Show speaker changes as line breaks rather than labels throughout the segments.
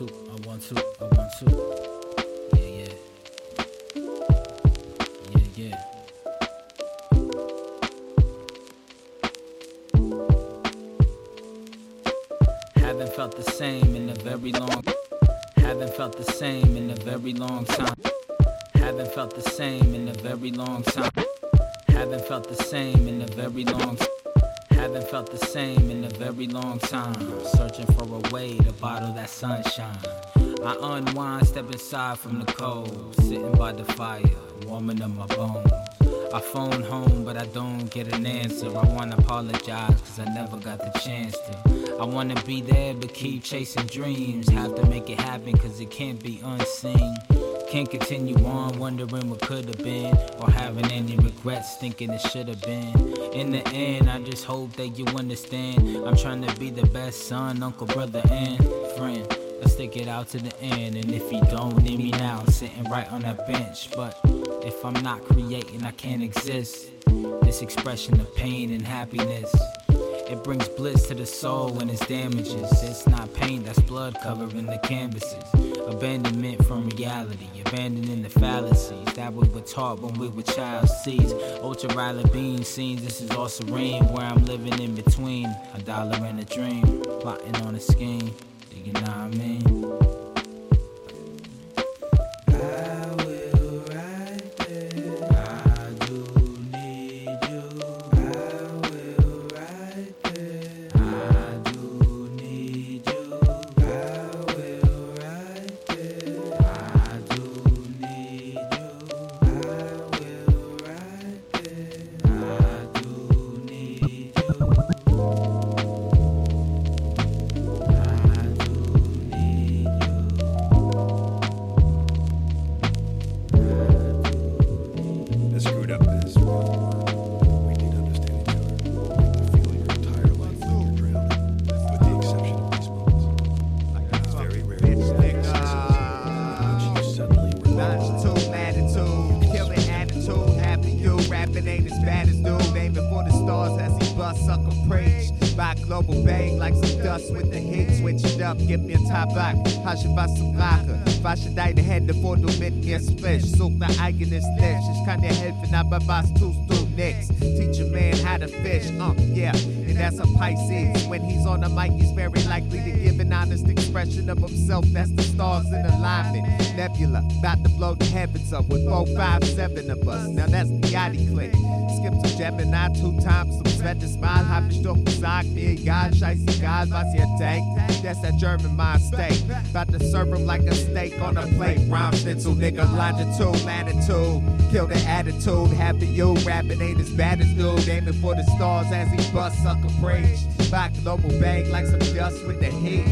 two, I want two, I want two. Yeah, yeah. Yeah, yeah. Haven't felt the same in a very long Haven't felt the same in a very long time. Haven't felt the same in a very long time. Haven't felt the same in a very long time. Haven't felt the same in a very long time. Searching for a way to bottle that sunshine. I unwind, step aside from the cold. Sitting by the fire, warming up my bones. I phone home, but I don't get an answer. I wanna apologize, cause I never got the chance to. I wanna be there, but keep chasing dreams. Have to make it happen, cause it can't be unseen. Can't continue on wondering what could have been, or having any regrets thinking it should have been. In the end, I just hope that you understand. I'm trying to be the best son, uncle, brother, and friend. Let's stick it out to the end, and if you don't need me now, sitting right on that bench. But if I'm not creating, I can't exist. This expression of pain and happiness. It brings bliss to the soul when it's damages. It's not pain, that's blood covering the canvases. Abandonment from reality, abandoning the fallacies that we were taught when we were child seeds. Ultraviolet beam scenes, this is all serene. Where I'm living in between a dollar and a dream. Plotting on a scheme, you know what I mean?
Now that's the Yachty click, skip to Gemini two times, zum zweiten Mal hab ich doch gesagt, mir egal, scheißegal, was ihr denkt, that's that German mind state, about to serve him like a steak on a plate, rhyme schnitzel, nigga, longitude, latitude, kill the attitude, happy you, rapping ain't as bad as dude, aiming for the stars as he bust sucker preach, back global bang like some dust with the heat.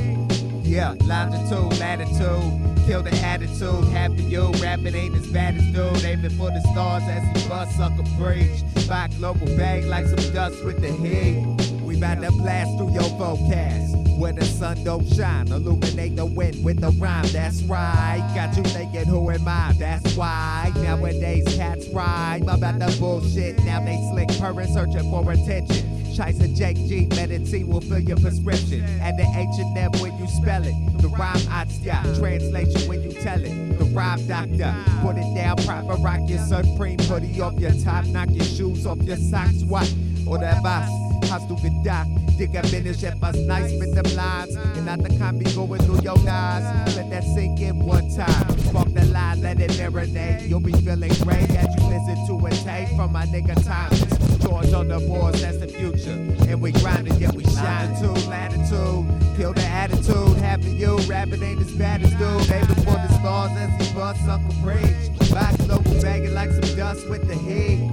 Yeah, longitude, latitude, kill the attitude. Happy you, rapping ain't as bad as dude. Aiming for the stars as he bust sucker preach. Back global bang like some dust with the heat. We bout to blast through your forecast. Where the sun don't shine, illuminate the wind with the rhyme. That's right. Got you thinking, who am I? That's why nowadays cats rhyme about the bullshit. Now they slick purring, searching for attention. Scheiße, Jake G, medicine will fill your prescription. And the H&M when you spell it. The rhyme yeah. translation when you tell it. The rhyme doctor, put it down proper, rock your supreme hoodie off your top, knock your shoes off your socks, what? Oder was? Hast du gedacht, Digga, bin ich etwas nice mit dem Lines? And not the combi going through your eyes. Let that sink in one time. Fuck the line, let it marinate. You'll be feeling great as you listen to a tape from my nigga Thomas. George on the boards, that's the future. And we grinding, yeah, we shine. Latitude, latitude, kill the attitude. Happy you, rapping ain't as bad as dude. Aiming for the stars as he bust sucker preach. Back global bagging like some dust with the heat.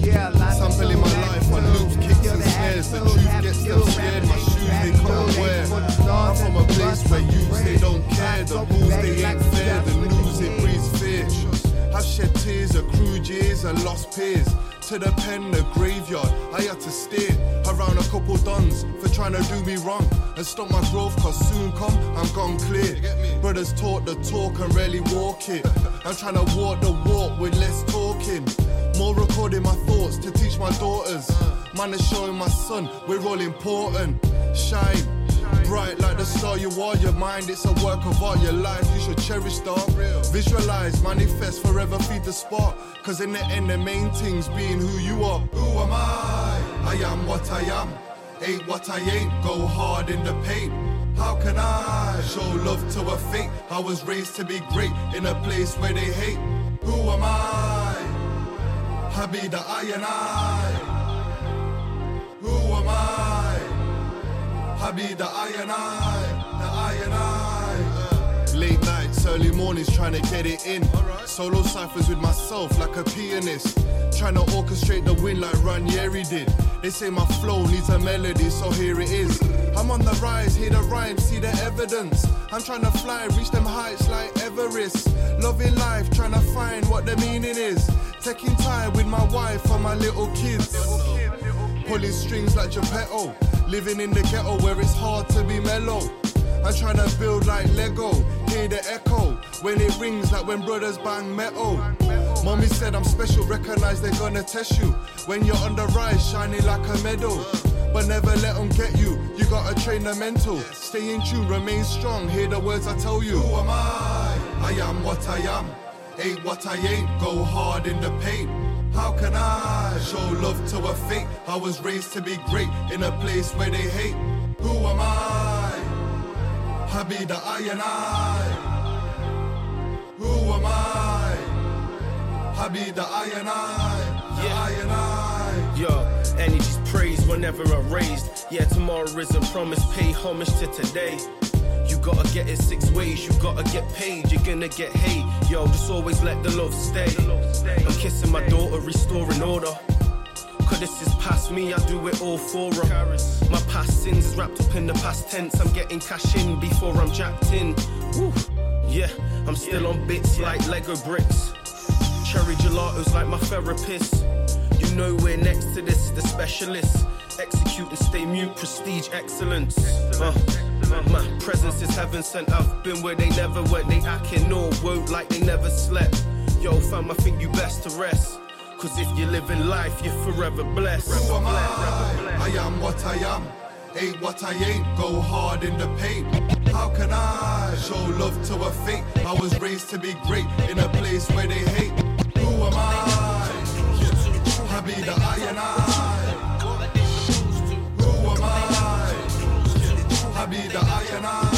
Yeah, latitude,
Sampling my life on loops, kicks and snares. The truth gets them scared. My shoes they can't wear.
Aiming for the
I'm from a place where youths they don't care. The rules they ain't fair. The news it breeds. I've shed tears, accrued years, and lost peers. To the pen, the graveyard, I had to steer around a couple dons for trying to do me wrong and stop my growth. Cause soon come, I'm gone clear. Brothers taught the talk and rarely walk it. I'm trying to walk the walk with less talking. More recording my thoughts to teach my daughters. Man is showing my son we're all important. Shine. Bright like the star you are. Your mind, it's a work of art. Your life, you should cherish, dog. Visualize, manifest, forever feed the spark. Cause in the end, the main thing's being who you are. Who am I? I am what I am. Ain't what I ain't. Go hard in the paint. How can I show love to a fate? I was raised to be great in a place where they hate. Who am I? I be the I and I. Who am I? Be the I and I, the I and I. Late nights, early mornings, trying to get it in. Solo ciphers with myself like a pianist. Trying to orchestrate the wind like Ranieri did. They say my flow needs a melody, so here it is. I'm on the rise, hear the rhyme, see the evidence. I'm trying to fly, reach them heights like Everest. Loving life, trying to find what the meaning is. Taking time with my wife and my little kids. Pulling strings like Geppetto. Living in the ghetto where it's hard to be mellow. I'm trying to build like Lego. Hear the echo when it rings like when brothers bang metal. Mommy said I'm special, recognize they're gonna test you. When you're on the rise, shining like a medal. But never let them get you. You gotta train the mental. Stay in tune, remain strong. Hear the words I tell you. Who am I? I am what I am. Ain't what I ain't. Go hard in the paint. How can I show love to a fate? I was raised to be great in a place where they hate. Who am I? I be the I and I. Who am I? I be the I and I. The I and I.
Yo, energy's praised whenever I'm raised. Yeah, tomorrow isn't promised. Pay homage to today. Gotta get it six ways, you gotta get paid, you're gonna get hate. Yo, just always let the love stay. I'm kissing my daughter, restoring order. Cause this is past me, I do it all for her. My past sins is wrapped up in the past tense. I'm getting cash in before I'm jacked in. Woo. Yeah, I'm still on bits like Lego bricks. Cherry gelatos like my therapist. You know we're next to this, the specialist. Execute and stay mute, prestige, excellence. Uh, my presence is heaven sent. I've been where they never went. They acting all woke like they never slept. Yo, fam, I think you best to rest. Cause if you're living life, you're forever blessed.
Who am I? I am what I am. Ain't what I ain't. Go hard in the paint. How can I show love to a fate? I was raised to be great in a place where they hate. Who am I? I be the I and I. be the I and I.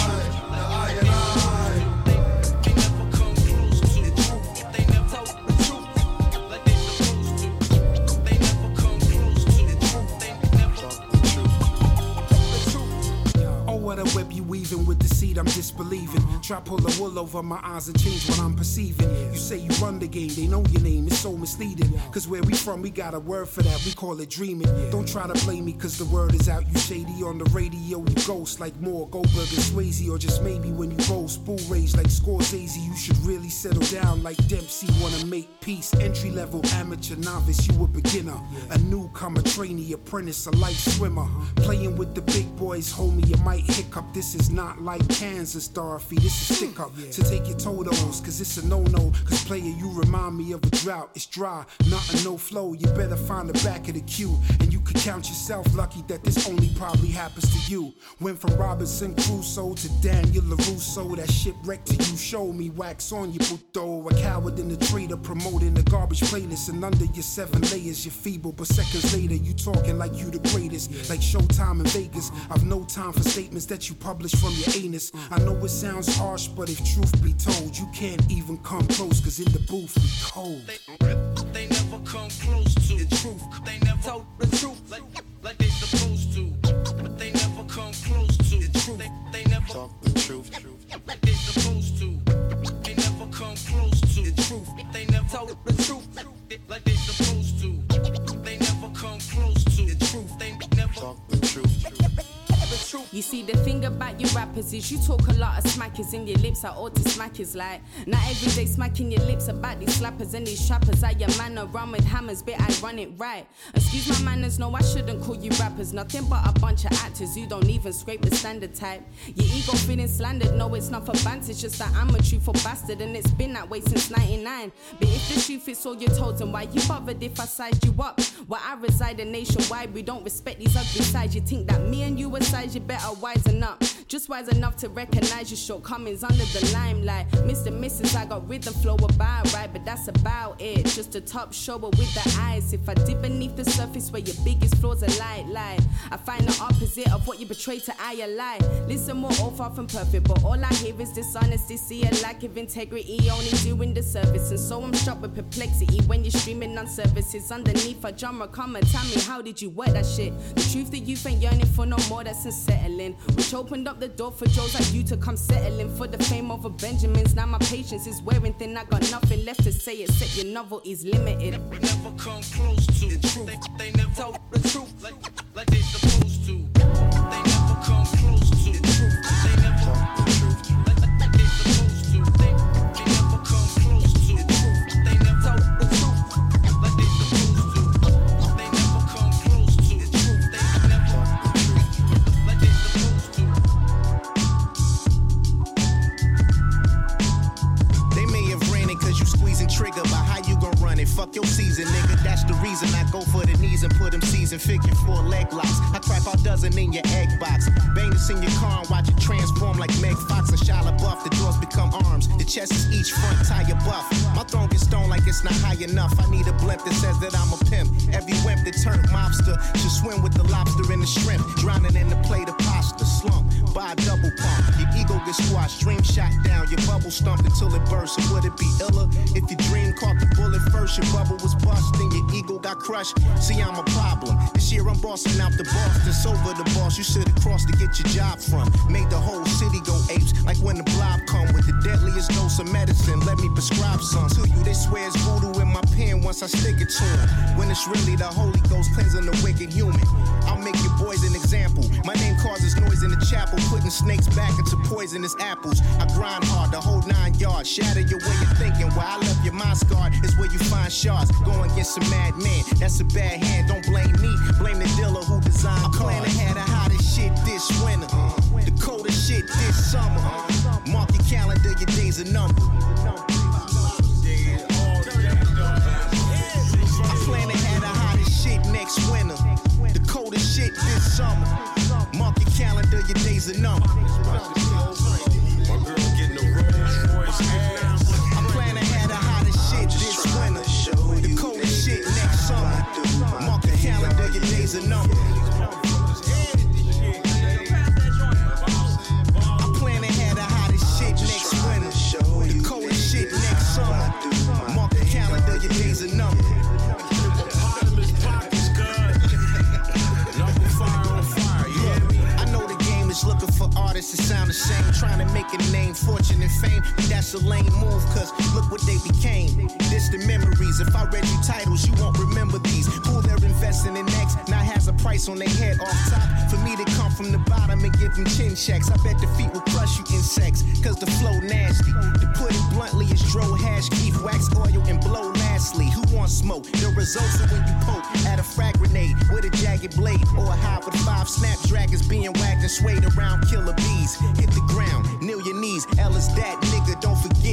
Oh, what a web you weaving with seed I'm disbelieving. Try pull the wool over my eyes and change what I'm perceiving. You say you run the game, they know your name, it's so misleading. Cause where we from, we got a word for that, we call it dreaming. Don't try to blame me, cause the word is out. You shady on the radio, you ghost like Moore Goldberg and Swayze, or just maybe when you roll spool rage like Scorsese, you should really settle down like Dempsey. Wanna make peace, entry level, amateur, novice, you a beginner. A newcomer, trainee, apprentice, a light swimmer. Playing with the big boys, homie, you might hiccup. This is not like Kansas, Dorothy, this is stick up. So take your totos, cause it's a no no. Cause player, you remind me of a drought. It's dry, not a no flow. You better find the back of the queue. And you can count yourself lucky that this only probably happens to you. Went from Robinson Crusoe to Daniel LaRusso. That shipwreck to you, show me wax on you, puto. A coward in the trader promoting the garbage playlist. And under your seven layers, you're feeble. But seconds later, you talking like you the greatest. Like Showtime in Vegas. I've no time for statements that you publish from your anus. I know it sounds harsh, but if truth be told, you can't even come close. Cause in the booth, we cold.
They never come close to the truth. They never
you
talk a lot of smackers in your lips are all to smackers like. Not every day smacking your lips about these slappers and these trappers. I your manner run with hammers, but I run it right. Excuse my manners, no, I shouldn't call you rappers. Nothing but a bunch of actors who don't even scrape the standard type. Your ego feeling slandered, no, it's not for banter, it's just that I'm a truthful bastard and it's been that way since 99. But if the truth is all you're told, then why you bothered if I sized you up? Where I reside in nationwide, we don't respect these ugly sides. You think that me and you are size, you better wisen up. Just wise enough to recognize your shortcomings under the limelight. Mr. Mrs. I got rhythm flow about right, but that's about it. Just a top shower with the eyes. If I dip beneath the surface where your biggest flaws are light, lie. I find the opposite of what you betray to I a lie. Listen, we're all far from perfect, but all I hear is dishonesty. See a lack of integrity, only doing the service. And so I'm struck with perplexity when you're streaming on services underneath a genre. Come and tell me, how did you work that shit? The truth that you've been yearning for no more, that's unsettling. Which opened up the door for Joes like you to come settling for the fame over Benjamins. Now my patience is wearing thin. I got nothing left to say except your novel is limited.
Never come close to the truth. They, they never tell the truth like, like they supposed
figure four leg locks. I crack a dozen in your egg box. Bang this in your car and watch it transform like Meg Fox and Shia LaBeouf. The doors become arms. The chest is each front tire buff. My throne gets stoned like it's not high enough. I need a blimp that says that I'm a pimp. Every wimp that turned mobster should swim with the lobster and the shrimp. Drowning in the plate of pasta. Slump a double Your ego dream shot down. Your bubble stumped until it burst. So would it be iller if your dream caught the bullet first? Your bubble was bust, then your ego got crushed. See, I'm a problem. This year I'm bossing out the boss. That's over the boss. You should have crossed to get your job from. Made the whole city go apes. Like when the blob come with the deadliest dose of medicine. Let me prescribe some to you. They swear it's voodoo in my pen once I stick it to to 'em. When it's really the Holy Ghost cleansing the wicked human. I'll make your boys in example. Chapel, snakes back into poisonous apples. I grind hard the whole nine yards, shatter your way of thinking. Where I left your mind scarred is where you find shards. Go against a madman, that's a bad hand. Don't blame me, blame the dealer who designed. I plan to have the hottest shit this winter, the coldest shit this summer. Mark your calendar, your days are numbered. Calendar, your artists that sound the same. Trying to make a name, fortune, and fame. But that's a lame move, cause look what they became. Distant memories. If I read you titles, you won't remember these. Who they're investing in next now has a price on their head off top. For me to come from the bottom and give them chin checks. I bet the feet will crush you insects, cause the flow nasty. To put it bluntly, it's dro hash, keep wax oil, and blow lastly. Who wants smoke? The results are when you poke at a frag grenade with a jagged blade or a hive with five snapdragons being wagged and swayed around killer bees. Hit the ground, kneel your knees. L is that nigga,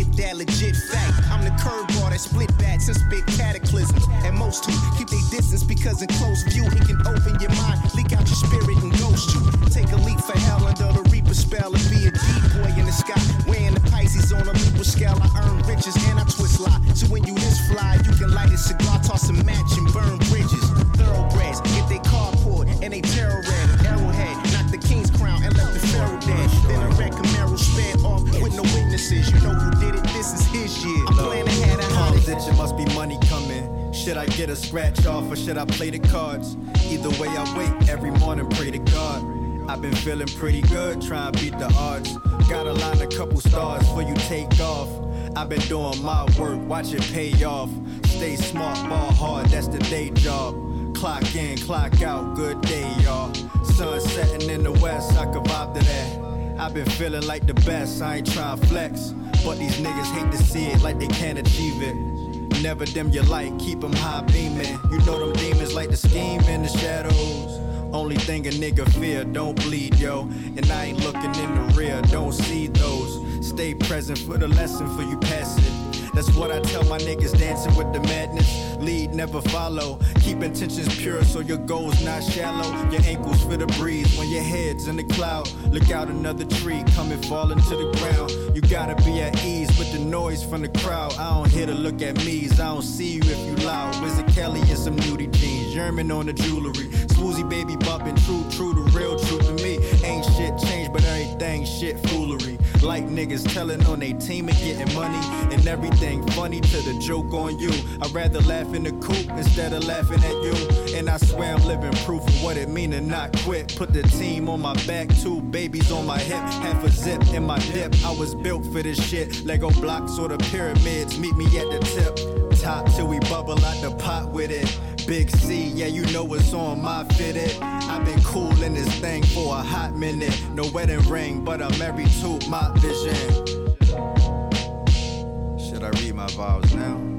forget that legit fact. I'm the curveball that split bats and spit cataclysms. And most who keep their distance because in close view, it can open your mind, leak out your spirit and ghost you. Take a leap for hell under the reaper spell and be a decoy in the sky. Weighing the Pisces on a Libra scale, I earn riches and I twist lie. So when you this fly, you can light a cigar, toss a match and burn bridges. Thoroughbreds, get they carport and they terror
scratch off or should I play the cards? Either way, I wait every morning, pray to God. I've been feeling pretty good, trying to beat the odds. Gotta line a couple stars for you take off. I've been doing my work, watch it pay off. Stay smart, ball hard, that's the day job. Clock in, clock out, good day, y'all. Sun setting in the west, I can vibe to that. I've been feeling like the best, I ain't trying flex. But these niggas hate to see it like they can't achieve it. Never dim your light, keep them high beaming. You know them demons like to scheme in the shadows. Only thing a nigga fear, don't bleed, yo. And I ain't looking in the rear, don't see those. Stay present for the lesson for you pass it. That's what I tell my niggas dancing with the madness. Lead, never follow. Keep intentions pure so your goals not shallow. Your ankles feel the breeze when your head's in the cloud. Look out another tree coming falling to the ground. You gotta be at ease with the noise from the crowd. I don't hear to look at me's. I don't see you if you loud. Wizard Kelly and some nudie jeans. German on the jewelry. Swoozy baby bumping true, true to real, true to me. Ain't shit changed, but everything shit foolery. Like niggas telling on they team and getting money and everything funny to the joke on you. I'd rather laugh in the coop instead of laughing at you. And I swear I'm living proof of what it mean to not quit. Put the team on my back, two babies on my hip, half a zip in my dip. I was built for this shit. Lego blocks or the pyramids, meet me at the tip. Top till we bubble out the pot with it. Big C, yeah, you know what's on my fitted. I've been cool in this thing for a hot minute. No wedding ring, but I'm married to my vision. Should I read my vows now?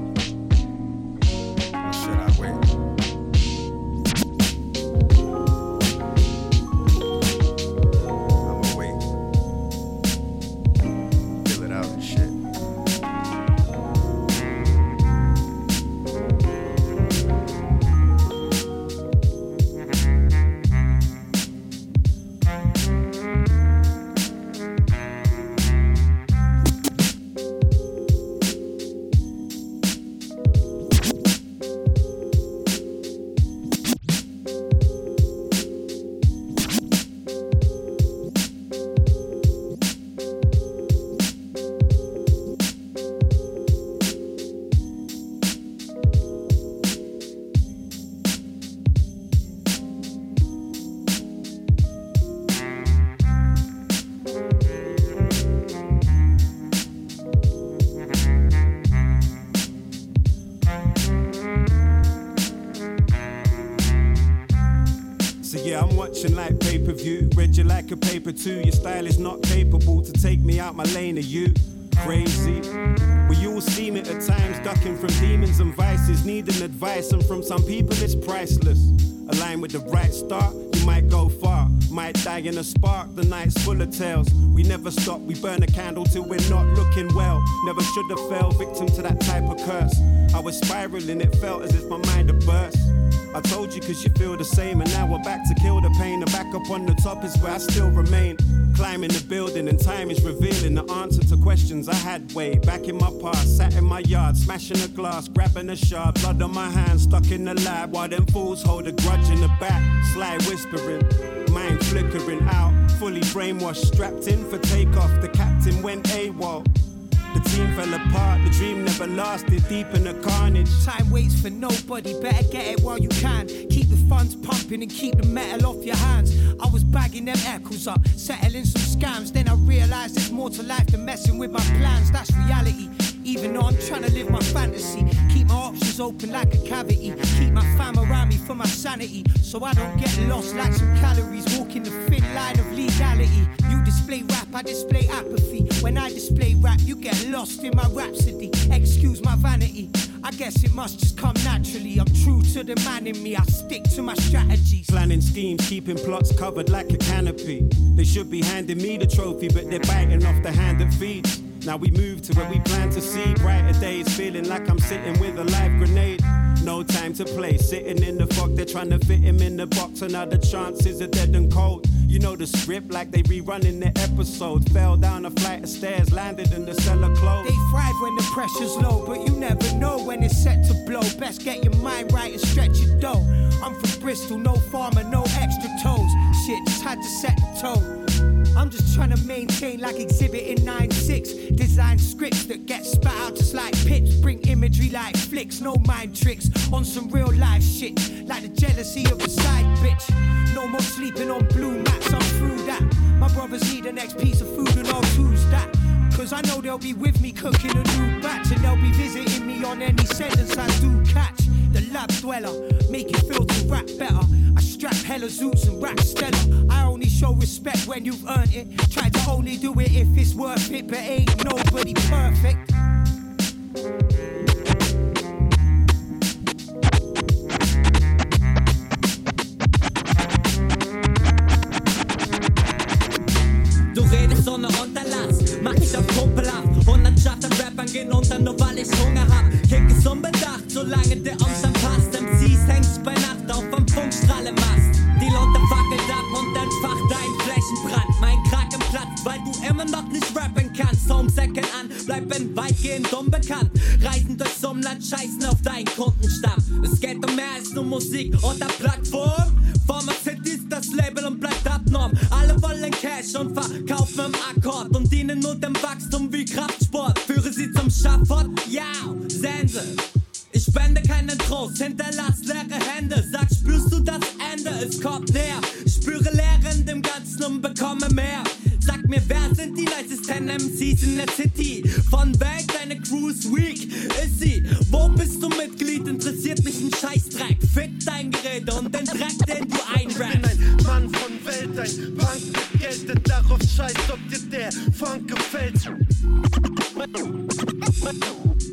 Too. Your style is not capable to take me out my lane. Are you crazy? We all seen it at times, ducking from demons and vices, needing advice, and from some people it's priceless. Align with the right start, you might go far. Might die in a spark, the night's full of tales. We never stop, we burn a candle till we're not looking well. Never should have fell victim to that type of curse. I was spiraling, it felt as if my mind had burst. I told you cause you feel the same, and now we're back to kill the pain. And back up on the top is where I still remain. Climbing the building, and time is revealing the answer to questions I had way back in my past. Sat in my yard, smashing a glass, grabbing a shard, blood on my hands, stuck in the lab. While them fools hold a grudge in the back, sly whispering, mind flickering out, fully brainwashed, strapped in for takeoff. The captain went AWOL. The team fell apart, the dream never lasted, deep in the carnage.
Time waits for nobody, better get it while you can. Keep the funds pumping and keep the metal off your hands. I was bagging them echoes up, settling some scams. Then I realized there's more to life than messing with my plans. That's reality. Even though I'm trying to live my fantasy, keep my options open like a cavity. Keep my fam around me for my sanity, so I don't get lost like some calories. Walking the thin line of legality. You display rap, I display apathy. When I display rap, you get lost in my rhapsody. Excuse my vanity. I guess it must just come naturally. I'm true to the man in me, I stick to my strategies.
Planning schemes, keeping plots covered like a canopy. They should be handing me the trophy, but they're biting off the hand that feeds. Now we move to where we plan to see brighter days, feeling like I'm sitting with a live grenade. No time to play, sitting in the fog, they're trying to fit him in the box. Another chances are dead and cold. You know the script like they rerunning the episode. Fell down a flight of stairs, landed in the cellar closed.
They thrive when the pressure's low, but you never know when it's set to blow. Best get your mind right and stretch your dough. I'm from Bristol, no farmer, no extra toes. Shit, just had to set the tone. I'm just trying to maintain like exhibit in 9-6 Design scripts that get spat out just like pips. Bring imagery like flicks, no mind tricks On some real life shit. Like the jealousy of a side bitch. No more sleeping on blue mats, I'm through that. My brothers need the next piece of food and I'll that. Cause I know they'll be with me cooking a new batch And they'll be visiting me on any sentence I do catch. The lab dweller, make it feel rap better. I strap hella zoots and rap stellar. I only show respect when you've earned it. Try to only do it if it's worth it, but ain't nobody perfect.
Du redest ohne Unterlass, mach dich auf Kumpelhaft. 100 Schatten Rappern gehen unter, nur weil ich Hunger hab. Kick ist unbedacht, solange der Umstand passt. MCs hängst Funkstrahlemast. Die Lunte fackelt ab und entfacht dein Flächenbrand. Mein Kragen platzt, weil du immer noch nicht rappen kannst. Home Second an, bleiben weitgehend unbekannt. Reisen durchs Umland, scheißen auf deinen Kundenstamm. Es geht um mehr als nur Musik oder Plattform. Pharmacity ist das Label und bleibt abnorm. Alle wollen Cash und verkaufen im Akkord und dienen nur dem Wachstum wie Kraftsport. Führe sie zum Schafott, ja, Sense. Spende keinen Trost, hinterlass leere Hände. Sag, spürst du das Ende? Es kommt näher. Spüre Leere in dem Ganzen und bekomme mehr. Sag mir, wer sind die leisesten MCs in der City? Von Welt, deine Crew ist weak. Ist sie? Wo bist du Mitglied? Interessiert mich ein Scheißdreck. Fick dein Gerät und den Dreck, den du einrappst.
Mann von Welt, ein Punk mit Geld, der darauf scheißt, ob dir der Funk gefällt.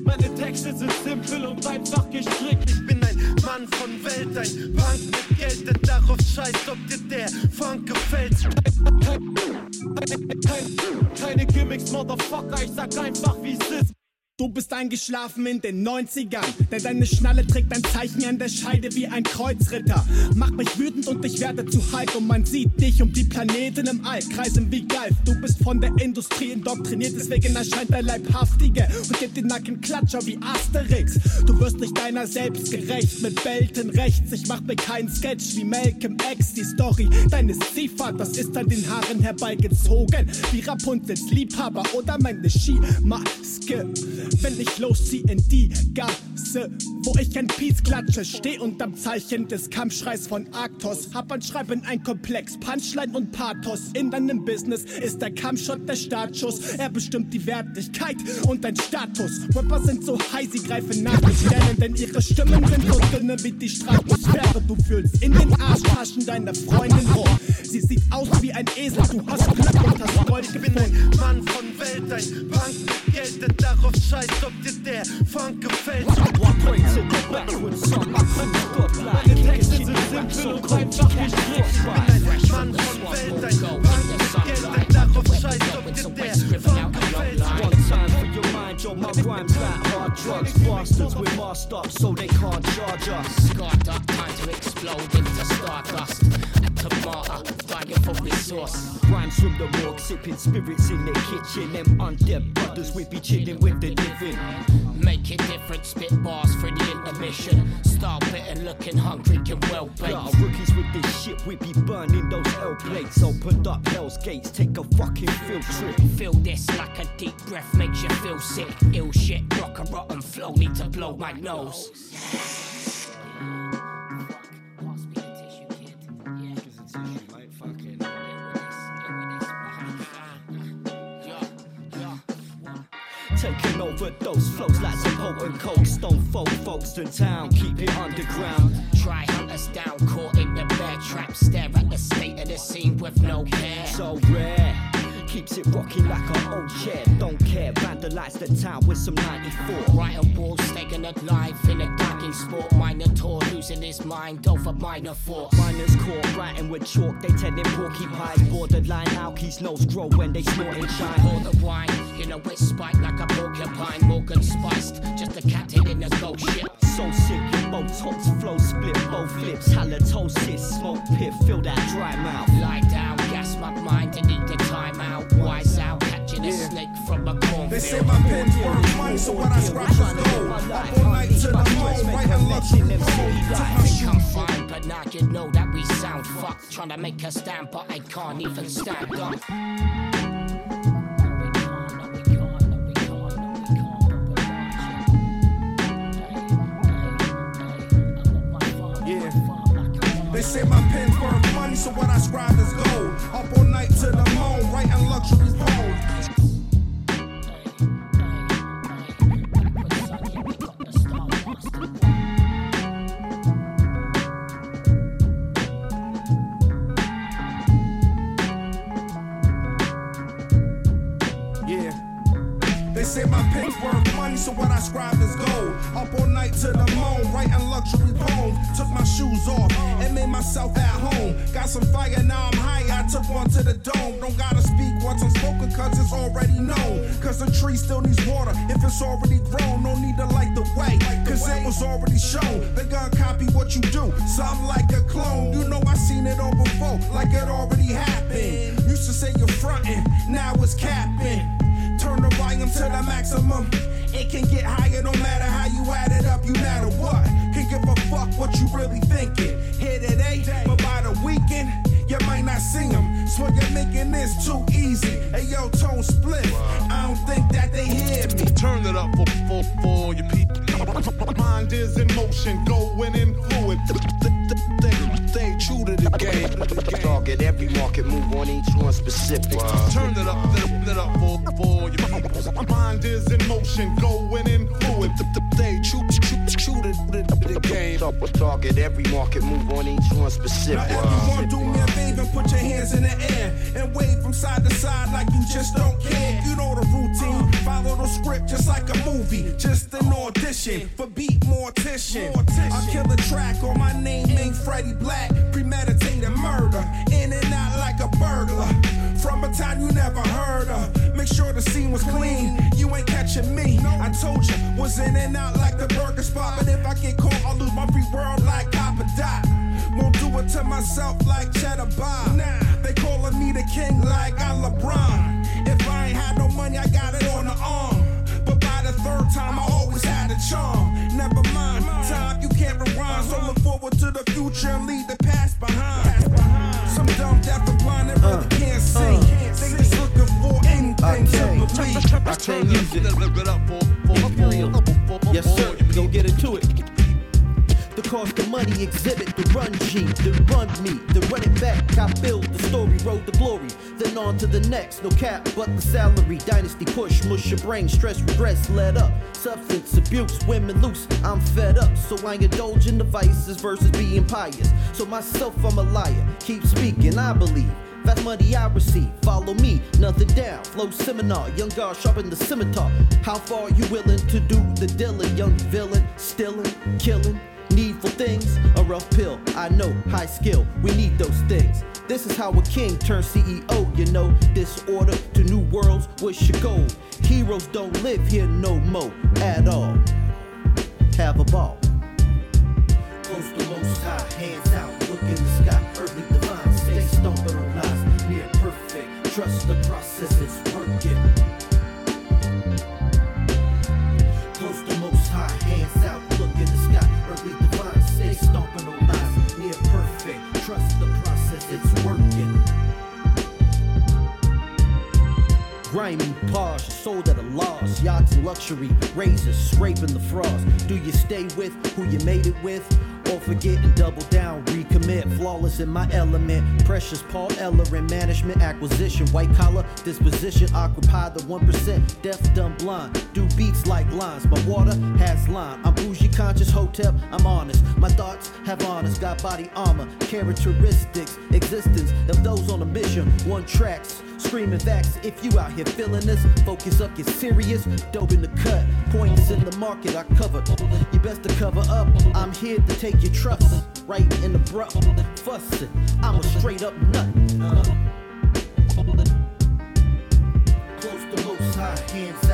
Meine Texte sind simpel und einfach gestrickt.
Ich bin ein Mann von Welt, ein Punk mit Geld, der darauf scheißt, ob dir der Funk gefällt.
Keine Gimmicks, Motherfucker, ich sag einfach wie es ist.
Du bist eingeschlafen in den 90ern, denn deine Schnalle trägt ein Zeichen an der Scheide wie ein Kreuzritter. Mach mich wütend und ich werde zu Hulk und man sieht dich um die Planeten im All, kreisen wie Galf. Du bist von der Industrie indoktriniert, deswegen erscheint der Leibhaftige und gibt den Nacken Klatscher wie Asterix. Du wirst nicht deiner selbst gerecht mit Belten rechts. Ich mach mir keinen Sketch wie Malcolm X. Die Story deines Ziehvaters ist an den Haaren herbeigezogen, wie Rapunzels Liebhaber oder meine Skimaske. Wenn ich loszieh in die Gasse, wo ich ein Piece klatsche, steh unterm Zeichen des Kampfschreis von Arktos. Hab an Schreiben ein Komplex, Punchline und Pathos. In deinem Business ist der Kampfshot der Startschuss. Er bestimmt die Wertigkeit und dein Status. Rapper sind so high, sie greifen nach den Sternen, denn ihre Stimmen sind so dünne wie die Stratosphäre. Du fühlst in den Arschtaschen deiner Freundin hoch. Sie sieht aus wie ein Esel, du hast Glück und hast Gold
Ich bin ein Mann von Welt, ein Punk mit Geld, der darauf scheißt, ob dir der Funk gefällt.
Meine Texte sind simpel und einfach gestrickt.
Ich bin ein Mann von Welt, ein Punk mit Geld, der darauf scheißt, ob dir der Funk gefällt.
One time for your mind, yo, my rhymes hard drugs. Bastards with masked up so they can't charge us.
Scarred up, time to explode into stardust. A tomato, dying for resource.
Rhymes from the morgue, sipping spirits in the kitchen. Them undead brothers, we be chilling with the living.
Make it different, spit bars for the intermission. Star bitten, looking hungry, can well.
Got our rookies with this shit, we be burning those L plates. Opened up Hell's Gates, take a fucking field trip.
Feel this like a deep breath makes you feel sick. Ill shit, rock a rotten flow, need to blow my nose.
Taking over those flows like some potent coke. Stone folk folks in town, keep it underground.
Try hunt us down, caught in the bear trap. Stare at the state of the scene with no care.
So rare. Keeps it rocking like an old chair. Don't care, vandalize the town with some 94.
Writing walls, staying alive in a sport. Minotaur losing his mind over minor thoughts.
Miners caught writing with chalk, they telling porcupines. Borderline alkies nose grow when they snort and shine.
Pour the wine, in a wet spiked like a porcupine. Morgan spiced, just a captain in a ghost ship.
So sick, Botox flow split both lips. Halitosis, smoke pit, feel that dry mouth.
Lie down, gas my mind and eat the time out. Wise out, a snake from a cornfield.
They say my pen's worth money, so what I scratch is gold. Up all night to the moon, writing luxury
Think I'm fine, but now you know that we sound fucked. Trying to make a stand, but I can't even stand up.
Yeah. They say my pen's worth money, so what I scribe maximum. It can get higher no matter how you add it up, you matter what. Can give a fuck what you really thinking. Here today, but by the weekend, you might not see them. So you're making this too easy. Hey yo, tone split. I don't think that they hear me.
Turn it up for, for, for your people. Mind is in motion, going in fluid. Stay true to the game.
Target every market, move on each one specific.
Turn it up, turn it up for, for your people. Mind is in motion, going in fluid. Stay true, true, true to the, the game.
Target every market, move on each one specific.
Now everyone do me a favor, put your hands in the air and wave from side to side like you just don't care. You know the routine, follow the script just like a movie, just an audition for beat mortician. I kill a track or my name ain't Freddie Black, premeditated murder, in and out like a burglar. From a time you never heard of, make sure the scene was clean. You ain't catching me. I was in and out like the burger spot, but if I get caught, I'll lose my free world like Copper Dot. Won't do it to myself like Cheddar Bob. Nah, they calling me the king like I'm LeBron. If I ain't had no money, I got it on the arm. But by the third time, I always had a charm. Never mind, time you can't rewind. So look forward to the future and leave the past behind. Some dumb deaf and blind that really uh, can't uh. see. Anything to believe.
I can't use it. Yes, sir. We gon' get into it. The cost of money exhibit, the run G, the run me, the run it back. I build the story, road the glory, then on to the next. No cap, but the salary. Dynasty push, mush your brain, stress, regress, let up. Substance abuse, women loose. I'm fed up, so I indulge in the vices versus being pious. So myself, I'm a liar. Keep speaking, I believe. Fast money I receive, follow me, nothing down. Flow seminar, young guard sharpen the scimitar. How far you willing to do the dealing, young villain, stealing, killing? Needful things, a rough pill. I know, high skill, we need those things. This is how a king turns CEO, you know. Disorder to new worlds, what's your goal? Heroes don't live here no more at all. Have a ball. Close the most high, hands out, look in the sky, earthly Trust the process, it's working. Close the most high, hands out, look in the sky, earthly divine, stay stomping on lies, near perfect. Trust the process, it's working. Grimy, posh, sold at a loss. Yachts and luxury, razors scraping the frost. Do you stay with who you made it with? Or forget and double down, recommit. Flawless in my element. Precious Paul Eller in management, acquisition. White collar, disposition, occupy the 1%. Deaf, dumb, blind. Do beats like lines. My water has line. I'm bougie, conscious, hotel, I'm honest. My thoughts have honest, got body armor. Characteristics, existence of those on a mission. One tracks. Screaming facts, if you out here feeling this, focus up, get serious. Dope in the cut, points in the market I cover. You best to cover up. I'm here to take your trust, right in the bruh. Fussin', I'm a straight up nut. Uh-huh. Close the most high, hands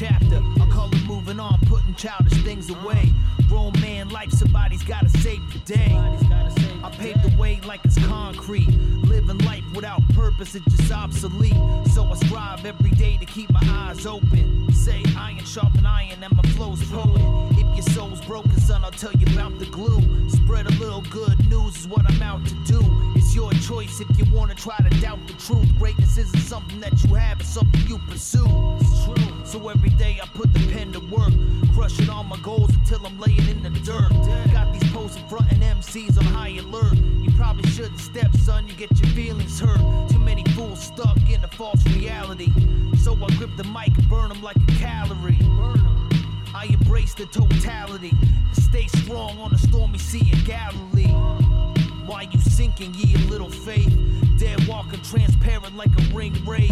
chapter. I call it moving on, putting childish things away. Grown man life, somebody's gotta save the day. I paved the way like it's concrete. Living life without purpose, it's just obsolete. So I strive every day to keep my eyes open. Say iron sharpen iron and my flow's potent. If your soul's broken, son, I'll tell you about the glue. Spread a little good news is what I'm out to do. It's your choice if you wanna try to doubt the truth. Greatness isn't something that you have, it's something you pursue. It's true. So every day I put the pen to work, crushing all my goals until I'm laying in the dirt. Got these pros and frontin' MCs on high alert. You probably shouldn't step, son, you get your feelings hurt. Too many fools stuck in a false reality. So I grip the mic and burn them like a calorie. Burn 'em. I embrace the totality and stay strong on the stormy sea of Galilee. Why you sinking, ye little faith? Dead walking transparent like a ring wraith.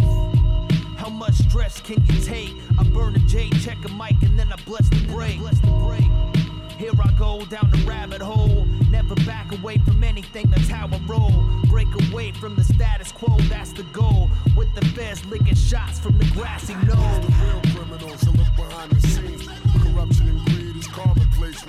How much stress can you take? I burn a J, check a mic, and then I bless the break. Here I go down the rabbit hole. Never back away from anything, that's how I roll. Break away from the status quo, that's the goal. With the feds licking shots from the grassy knoll.
Real criminals look behind the scenes. Corruption and greed is commonplace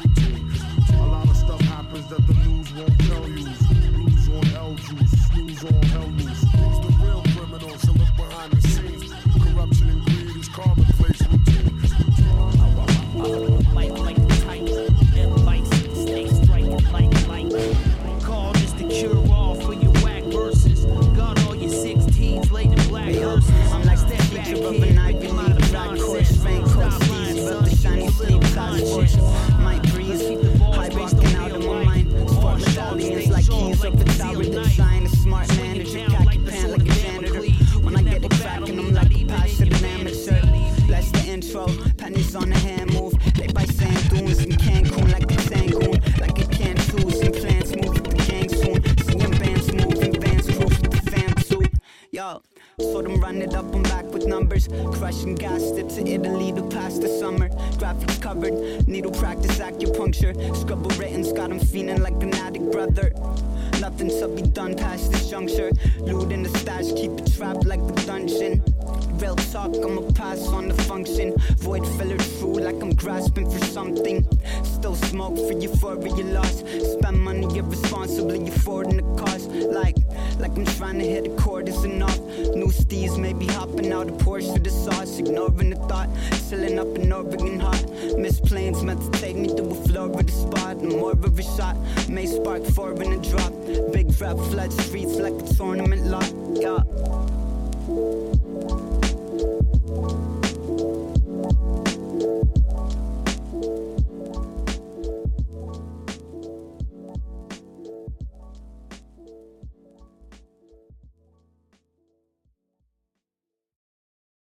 numbers. Crushing gas tips to Italy to pass the summer. Graphics covered, needle practice acupuncture. Scribble written's got 'em feeling like an addict brother. Nothing to be done past this juncture. Loot in the stash, keep it trapped like the dungeon. Real talk, I'ma pass on the function. Void filler true like I'm grasping for something. Still smoke for euphoria lost. Spend money irresponsibly, affording the cost. Like, like I'm trying to hit a chord is enough. New steez, maybe hopping out a Porsche with the sauce. Ignoring the thought, chilling up in Oregon hot. Miss planes meant to take me to the floor with a Florida spot. More of a shot, may spark four in a drop. Big rap flood streets like a tournament lot. Yeah.